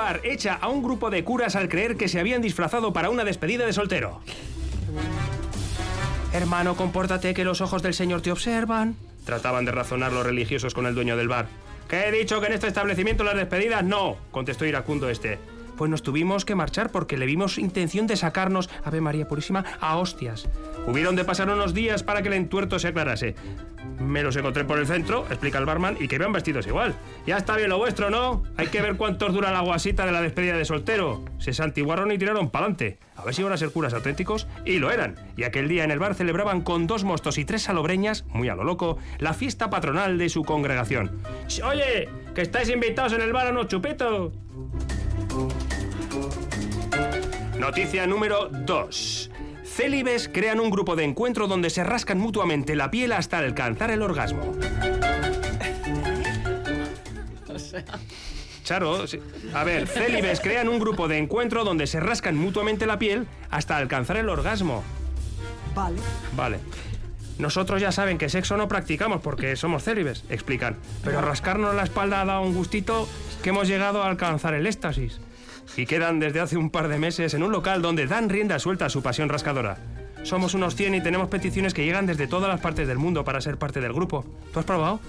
bar echa a un grupo de curas al creer que se habían disfrazado para una despedida de soltero. Hermano, compórtate que los ojos del Señor te observan. Trataban de razonar los religiosos con el dueño del bar. ¿Qué he dicho que en este establecimiento las despedidas no? contestó iracundo este. Pues nos tuvimos que marchar porque le vimos intención de sacarnos, Ave María Purísima, a hostias. Hubieron de pasar unos días para que el entuerto se aclarase. Me los encontré por el centro, explica el barman, y que vean vestidos igual. Ya está bien lo vuestro, ¿no? Hay que ver cuántos dura la guasita de la despedida de soltero. Se santiguaron y tiraron pa'lante. A ver si iban a ser curas auténticos. Y lo eran. Y aquel día en el bar celebraban con dos mostos y tres salobreñas, muy a lo loco, la fiesta patronal de su congregación. Oye, que estáis invitados en el bar a unos chupitos. Noticia número 2. Célibes crean un grupo de encuentro donde se rascan mutuamente la piel hasta alcanzar el orgasmo. Charo, sí. a ver, célibes crean un grupo de encuentro donde se rascan mutuamente la piel hasta alcanzar el orgasmo. Vale. Vale. Nosotros ya saben que sexo no practicamos porque somos célibes, explican. Pero rascarnos la espalda ha dado un gustito que hemos llegado a alcanzar el éxtasis. Y quedan desde hace un par de meses en un local donde dan rienda suelta a su pasión rascadora. Somos unos 100 y tenemos peticiones que llegan desde todas las partes del mundo para ser parte del grupo. ¿Tú has probado?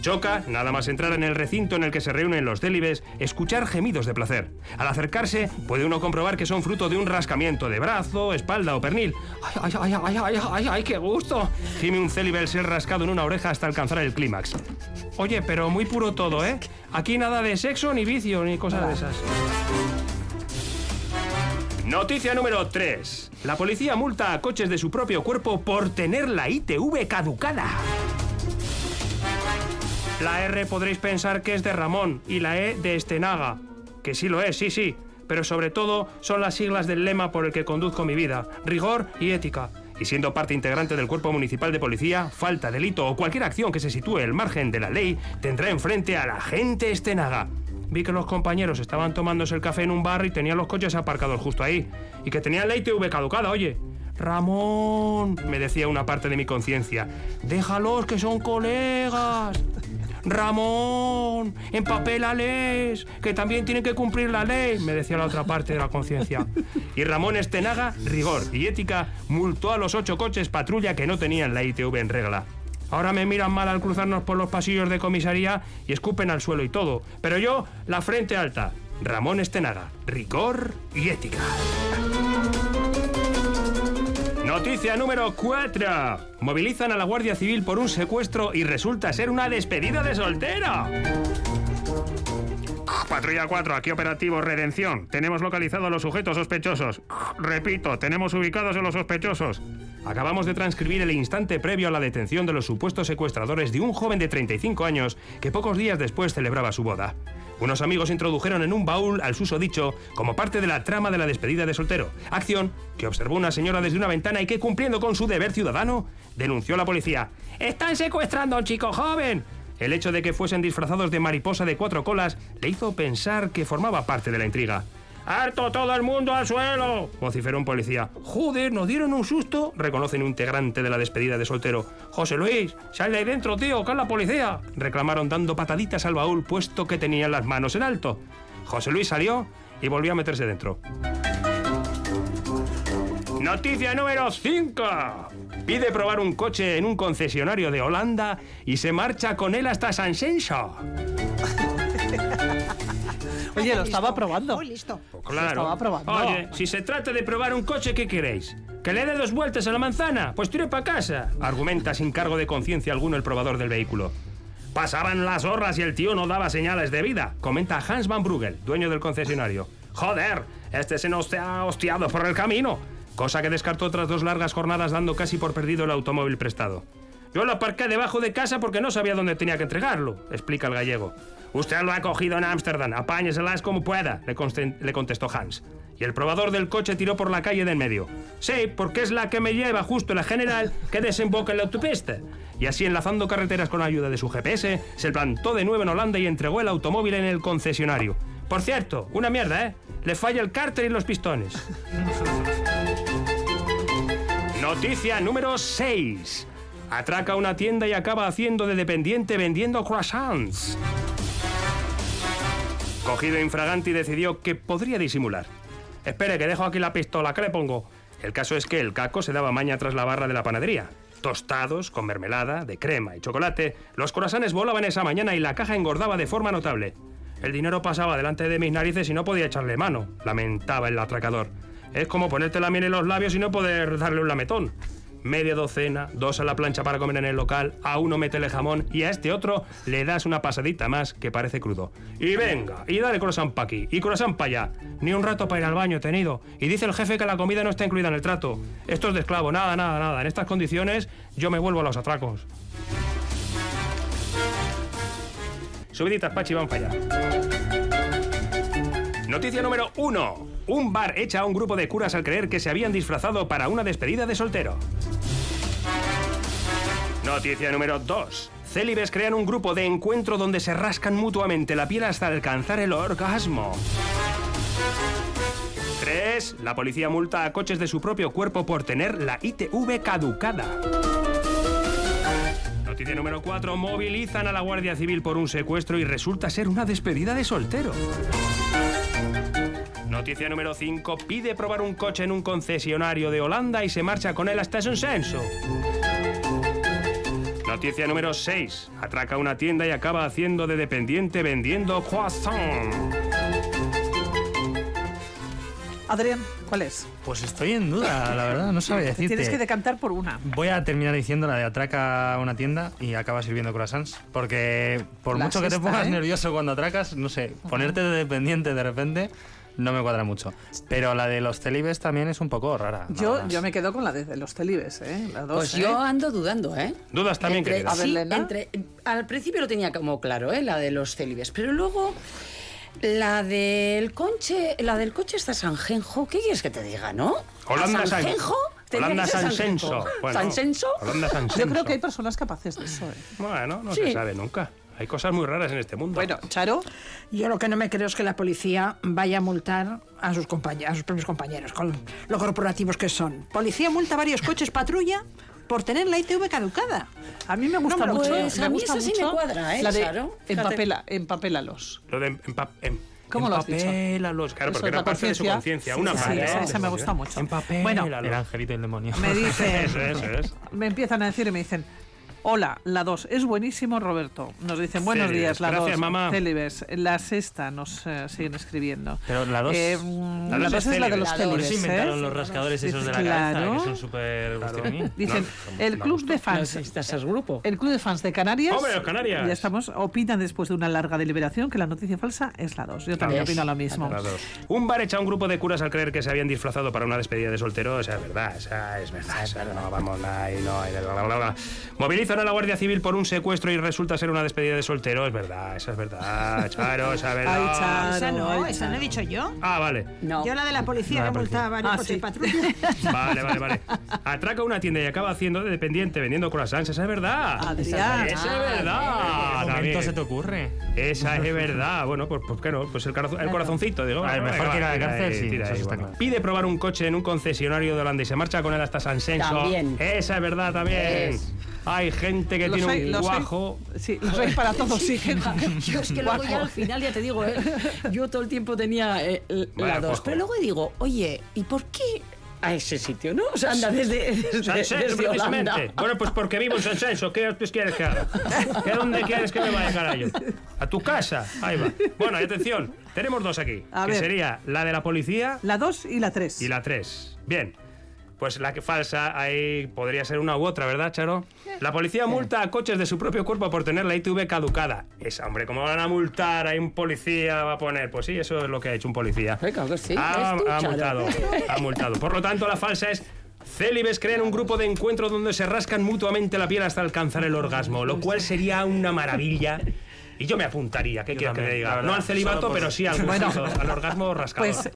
Choca, nada más entrar en el recinto en el que se reúnen los délibes, escuchar gemidos de placer. Al acercarse, puede uno comprobar que son fruto de un rascamiento de brazo, espalda o pernil. ¡Ay, ay, ay, ay, ay, ay, ay, qué gusto! Gime un célibe el ser rascado en una oreja hasta alcanzar el clímax. Oye, pero muy puro todo, ¿eh? Aquí nada de sexo, ni vicio, ni cosas de esas. Noticia número 3. La policía multa a coches de su propio cuerpo por tener la ITV caducada. La R podréis pensar que es de Ramón y la E de Estenaga. Que sí lo es, sí, sí. Pero sobre todo son las siglas del lema por el que conduzco mi vida. Rigor y ética. Y siendo parte integrante del cuerpo municipal de policía, falta, delito o cualquier acción que se sitúe al margen de la ley tendrá enfrente a la gente Estenaga. Vi que los compañeros estaban tomándose el café en un bar y tenían los coches aparcados justo ahí. Y que tenían la ITV caducada, oye. Ramón, me decía una parte de mi conciencia, déjalos que son colegas. Ramón, empapélales, que también tienen que cumplir la ley, me decía la otra parte de la conciencia. Y Ramón Estenaga, rigor y ética, multó a los ocho coches patrulla que no tenían la ITV en regla. Ahora me miran mal al cruzarnos por los pasillos de comisaría y escupen al suelo y todo. Pero yo, la frente alta. Ramón Estenaga, rigor y ética. Noticia número 4. Movilizan a la Guardia Civil por un secuestro y resulta ser una despedida de soltero. Patrulla 4, aquí operativo Redención. Tenemos localizado a los sujetos sospechosos. Repito, tenemos ubicados a los sospechosos. Acabamos de transcribir el instante previo a la detención de los supuestos secuestradores de un joven de 35 años que pocos días después celebraba su boda. Unos amigos introdujeron en un baúl al susodicho como parte de la trama de la despedida de soltero. Acción que observó una señora desde una ventana y que, cumpliendo con su deber ciudadano, denunció a la policía. ¡Están secuestrando a un chico joven! El hecho de que fuesen disfrazados de mariposa de cuatro colas le hizo pensar que formaba parte de la intriga. ¡Harto todo el mundo al suelo! vociferó un policía. ¡Joder, nos dieron un susto! reconoce un integrante de la despedida de soltero. José Luis, sal de ahí dentro, tío, que es la policía! reclamaron dando pataditas al baúl puesto que tenían las manos en alto. José Luis salió y volvió a meterse dentro. Noticia número 5. Pide probar un coche en un concesionario de Holanda y se marcha con él hasta San Senso. Oye, lo estaba probando. Muy listo. Claro. estaba probando. Oye, si se trata de probar un coche, ¿qué queréis? ¿Que le dé dos vueltas a la manzana? Pues tire para casa. Argumenta sin cargo de conciencia alguno el probador del vehículo. Pasaban las horas y el tío no daba señales de vida, comenta Hans Van Brugel, dueño del concesionario. Joder, este se nos ha hostiado por el camino. Cosa que descartó tras dos largas jornadas dando casi por perdido el automóvil prestado. Yo lo aparqué debajo de casa porque no sabía dónde tenía que entregarlo, explica el gallego. Usted lo ha cogido en Ámsterdam, apáñeselas como pueda, le, contestó Hans. Y el probador del coche tiró por la calle de en medio. Sí, porque es la que me lleva justo la general que desemboca en la autopista. Y así enlazando carreteras con ayuda de su GPS, se plantó de nuevo en Holanda y entregó el automóvil en el concesionario. Por cierto, una mierda, ¿eh? Le falla el cárter y los pistones. Noticia número 6. Atraca una tienda y acaba haciendo de dependiente vendiendo croissants. Cogido infraganti decidió que podría disimular. Espere, que dejo aquí la pistola, ¿qué le pongo? El caso es que el caco se daba maña tras la barra de la panadería. Tostados, con mermelada, de crema y chocolate, los corazones volaban esa mañana y la caja engordaba de forma notable. El dinero pasaba delante de mis narices y no podía echarle mano, lamentaba el atracador. Es como ponerte la miel en los labios y no poder darle un lametón. Media docena, dos a la plancha para comer en el local, a uno métele jamón y a este otro le das una pasadita más que parece crudo. Y venga, y dale croissant pa' aquí, y croissant pa' allá. Ni un rato para ir al baño he tenido. Y dice el jefe que la comida no está incluida en el trato. Esto es de esclavo, nada, nada, nada. En estas condiciones yo me vuelvo a los atracos. Subiditas, Pachi, van para allá. Noticia número uno. Un bar echa a un grupo de curas al creer que se habían disfrazado para una despedida de soltero. Noticia número 2. Célibes crean un grupo de encuentro donde se rascan mutuamente la piel hasta alcanzar el orgasmo. 3. La policía multa a coches de su propio cuerpo por tener la ITV caducada. Noticia número 4. Movilizan a la Guardia Civil por un secuestro y resulta ser una despedida de soltero. Noticia número 5. Pide probar un coche en un concesionario de Holanda y se marcha con él hasta Senso. Noticia número 6. Atraca una tienda y acaba haciendo de dependiente vendiendo croissant. Adrián, ¿cuál es? Pues estoy en duda, la verdad, no sabía decirte. Tienes que decantar por una. Voy a terminar diciendo la de atraca una tienda y acaba sirviendo croissants. Porque por La mucho que te pongas ¿eh? nervioso cuando atracas, no sé, ponerte de dependiente de repente no me cuadra mucho. Pero la de los celibes también es un poco rara. Yo, yo me quedo con la de, de los celibes, ¿eh? La dos, Pues ¿eh? yo ando dudando, ¿eh? Dudas también, Entre- querida. A ver, sí, Lena. entre- al principio lo tenía como claro, ¿eh? La de los célibes. Pero luego, la del coche, la del coche está Sanjenjo. ¿Qué quieres que te diga, no? Holanda ¿A San- Sanjenjo? Holanda que Sansenso. Bueno, ¿Sansenso? Holanda Sansenso. Yo creo que hay personas capaces de eso, ¿eh? Bueno, no Sí. se sabe nunca. Hay cosas muy raras en este mundo. Bueno, Charo, Yo lo que no me creo es que la policía vaya a multar a sus compañeros, a sus propios compañeros, con lo corporativos que son. Policía multa varios coches patrulla por tener la ITV caducada. a mí me gusta No, mucho. pues me a mí gusta esa sí me mucho cuadra, ¿eh, La de Charo? Empapela, empapélalos. Lo de empa- em- ¿Cómo lo has dicho? empapélalos. Claro, Eso porque era la parte de su conciencia. Sí, Una sí, parte. esa- ¿eh? esa me gusta mucho. Empapélalos. Bueno, El angelito y el demonio. Me dicen, Eso, eso es. me empiezan a decir y me dicen, hola, la 2, es buenísimo Roberto. Nos dicen, buenos Célibes. días, la 2. Gracias, mamá. Célibes. La sexta nos eh, siguen escribiendo. Pero la dos- Eh, La la dos 2 es es la de los La dos. Por eso célibes, inventaron ¿eh? los rascadores esos de la Claro. cabeza, que son súper gustironí. Dicen, No, el no club gusta. de No fans necesitas grupo. El Club de Fans de Canarias. ¡Hombre, Canarias! Ya estamos. Opinan después de una larga deliberación que la noticia falsa es la 2. Yo también dos. opino lo mismo. Las dos. Un bar echa a un grupo de curas al creer que se habían disfrazado para una despedida de soltero. Esa es verdad, esa es verdad. esa no, vamos, ahí no. ahí, a la Guardia Civil por un secuestro y resulta ser una despedida de soltero. Es verdad, esa es verdad. Charo, esa es verdad. Ay, Charo. esa no, ay, esa no he dicho yo. Ah, vale. No. Yo la de la policía que multaba a varios Ah, coches sí. patrulla. Vale, vale, vale. Atraca una tienda y acaba haciendo de dependiente vendiendo croissants. Esa es verdad. Adrián. Esa es verdad. ¿Qué momento se te ocurre? Esa es verdad. Bueno, pues, pues claro, pues el, corazón- el corazoncito, digo. A ver, mejor va, que ir a la tira cárcel, sí, tira eso ahí, está bueno. claro. Pide probar un coche en un concesionario de Holanda y se marcha con él hasta San Senso. También. Esa es verdad también. Es. Hay gente que Los tiene hay- un los hay- guajo. sí, los hay para todos, sí. Yo es que luego ya al final, ya te digo, ¿eh? yo todo el tiempo tenía eh, la dos. cuajo. Pero luego digo, oye, ¿y por qué a ese sitio, no? O sea, anda desde, desde, San Senso, desde Holanda. precisamente. Bueno, pues porque vivo en San Senso. ¿Qué quieres que haga? ¿Qué dónde quieres que me vaya, carajo? A tu casa. Ahí va. Bueno, y atención. Tenemos dos aquí. A que ver. sería la de la policía La 2 y la 3. y la 3. Bien. Pues la que falsa, ahí podría ser una u otra, ¿verdad, Charo? La policía multa a coches de su propio cuerpo por tener la ITV caducada. Esa, hombre, ¿cómo van a multar? Hay un policía, va a poner. Pues sí, eso es lo que ha hecho un policía. Claro que sí, ha, tú, multado, ha multado. Por lo tanto, la falsa es... Célibes crean un grupo de encuentro donde se rascan mutuamente la piel hasta alcanzar el orgasmo, lo cual sería una maravilla. Y yo me apuntaría, ¿qué quieres que te diga? No al celibato, por- pero sí al, Bueno. al orgasmo rascado. Pues